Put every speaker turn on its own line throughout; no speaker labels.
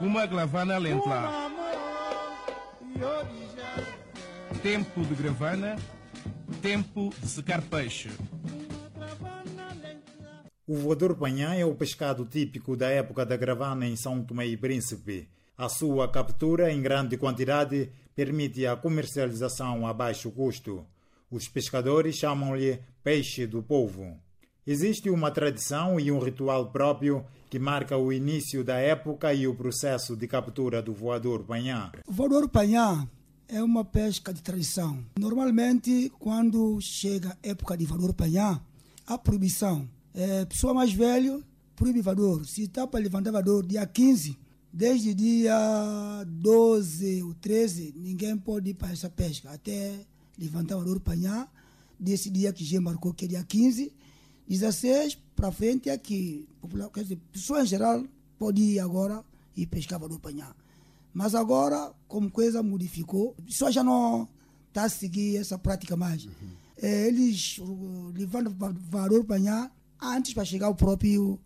Uma gravana lentla. Tempo de gravana, tempo de secar peixe.
O voador panhã é o pescado típico da época da gravana em São Tomé e Príncipe. A sua captura em grande quantidade permite a comercialização a baixo custo. Os pescadores chamam-lhe peixe do povo. Existe uma tradição e um ritual próprio que marca o início da época e o processo de captura do voador panhã.
O voador panhã é uma pesca de tradição. Normalmente, quando chega a época de voador panhã, há proibição. É, pessoa mais velha proíbe voador. Se está para levantar voador dia 15, desde dia 12 ou 13, ninguém pode ir para essa pesca. Até levantar voador panhã, desse dia que já marcou, que é dia 15, 16 para frente é que quer dizer, pessoa em geral pode ir agora e pescar do panhar. Mas agora, como coisa modificou, a pessoa já não está a seguir essa prática mais. Uhum. É, eles levantam valor panhar antes para chegar o próprio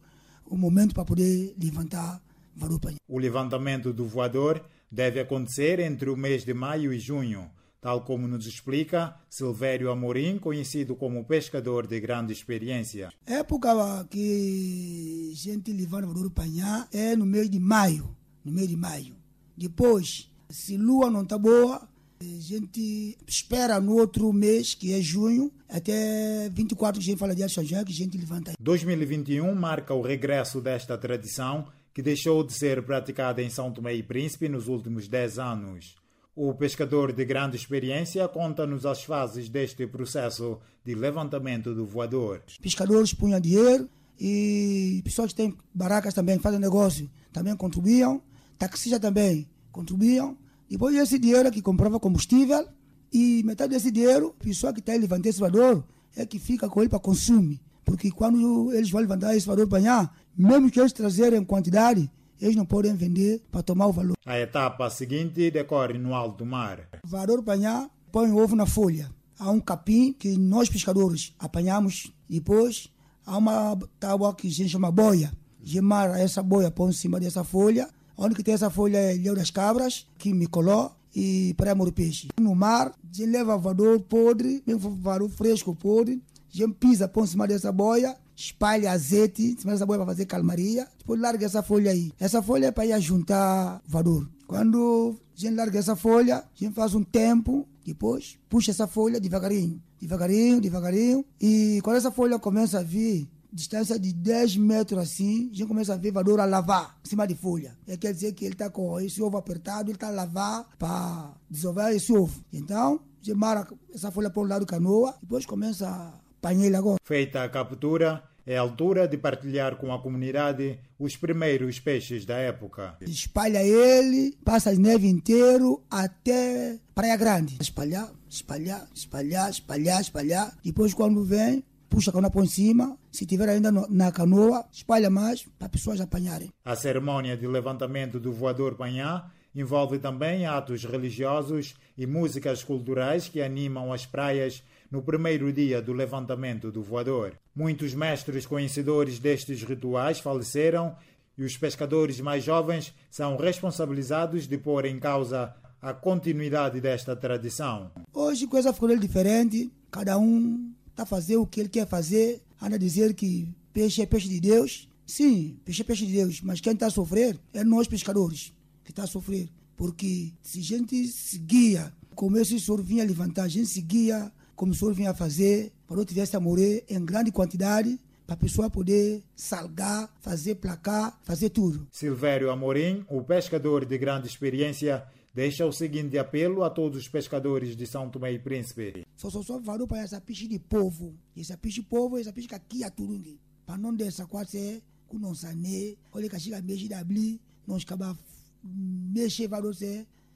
o momento para poder levantar valor panhar.
O levantamento do voador deve acontecer entre o mês de maio e junho tal como nos explica Silvério Amorim, conhecido como pescador de grande experiência.
A época que a gente levava o panhar é no mês de maio, no mês de maio. Depois, se a lua não está boa, a gente espera no outro mês, que é junho, até 24 a gente fala de São João, que a gente levanta.
2021 marca o regresso desta tradição que deixou de ser praticada em São Tomé e Príncipe nos últimos 10 anos. O pescador de grande experiência conta-nos as fases deste processo de levantamento do voador.
Pescadores punham dinheiro e pessoas que têm barracas também fazem negócio também contribuíam, taxistas também contribuíam. Depois esse dinheiro que comprava combustível e metade desse dinheiro, a pessoa que está levantando esse voador é que fica com ele para consumir. Porque quando eles vão levantar esse voador para amanhã, mesmo que eles trazerem quantidade, eles não podem vender para tomar o valor.
A etapa seguinte decorre no alto mar.
O valor apanhar põe o ovo na folha. Há um capim que nós pescadores apanhamos. Depois há uma tábua que a gente chama boia. Gemar essa boia põe em cima dessa folha. Onde que tem essa folha é Leu das Cabras, que me colou e para o peixe. No mar, leva valor podre, mesmo valor fresco podre. Gente pisa, põe em cima dessa boia espalha azeite em cima dessa boia para fazer calmaria. Depois larga essa folha aí. Essa folha é para ir juntar valor. Quando a gente larga essa folha, a gente faz um tempo, depois puxa essa folha devagarinho, devagarinho, devagarinho. E quando essa folha começa a vir, distância de 10 metros assim, a gente começa a ver valor a lavar em cima de folha. É, quer dizer que ele está com esse ovo apertado, ele está a lavar para dissolver esse ovo. Então, a gente mara essa folha para o lado canoa, depois começa a agora.
Feita a captura, é a altura de partilhar com a comunidade os primeiros peixes da época.
Espalha ele, passa a neve inteiro até Praia Grande. Espalhar, espalhar, espalhar, espalhar, espalhar. Depois quando vem, puxa a canoa por cima. Se tiver ainda na canoa, espalha mais para as pessoas apanharem.
A cerimônia de levantamento do voador panhá envolve também atos religiosos e músicas culturais que animam as praias no primeiro dia do levantamento do voador. Muitos mestres conhecedores destes rituais faleceram e os pescadores mais jovens são responsabilizados de pôr em causa a continuidade desta tradição.
Hoje coisa ficou diferente, cada um está a fazer o que ele quer fazer, anda a dizer que peixe é peixe de Deus. Sim, peixe é peixe de Deus, mas quem está a sofrer é nós pescadores que está a sofrer. Porque se a gente seguia, como esse senhor vinha levantar, a gente seguia como o senhor vinha fazer, para não tivesse a morrer em grande quantidade, para a pessoa poder salgar, fazer placar, fazer tudo.
Silvério Amorim, o pescador de grande experiência, deixa o seguinte apelo a todos os pescadores de São Tomé e Príncipe.
Só só só valeu para essa peixe de povo. Essa peixe de povo, essa peixe que aqui a turungi. Para não deixar quase com não sané, olha que chega mês de abrir, não acaba mexer valor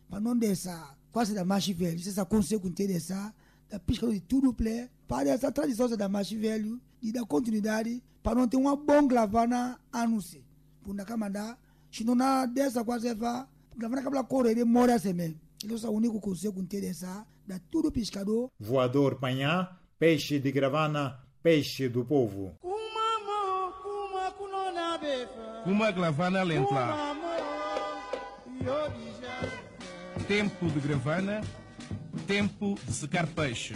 para não deixar quase da mais velho, se essa consegue interessar da pesca de tudo plé, para essa tradição da mais velho e da continuidade, para não ter uma bom gravana anúncio. Por na camada, se não há dessa quase vá, gravana cabla correr ele mora mesmo. Ele é o único que consegue interessar da tudo pescador.
Voador panhá, peixe de gravana, peixe do povo.
Uma gravana lentla. Tempo de gravana, tempo de secar peixe.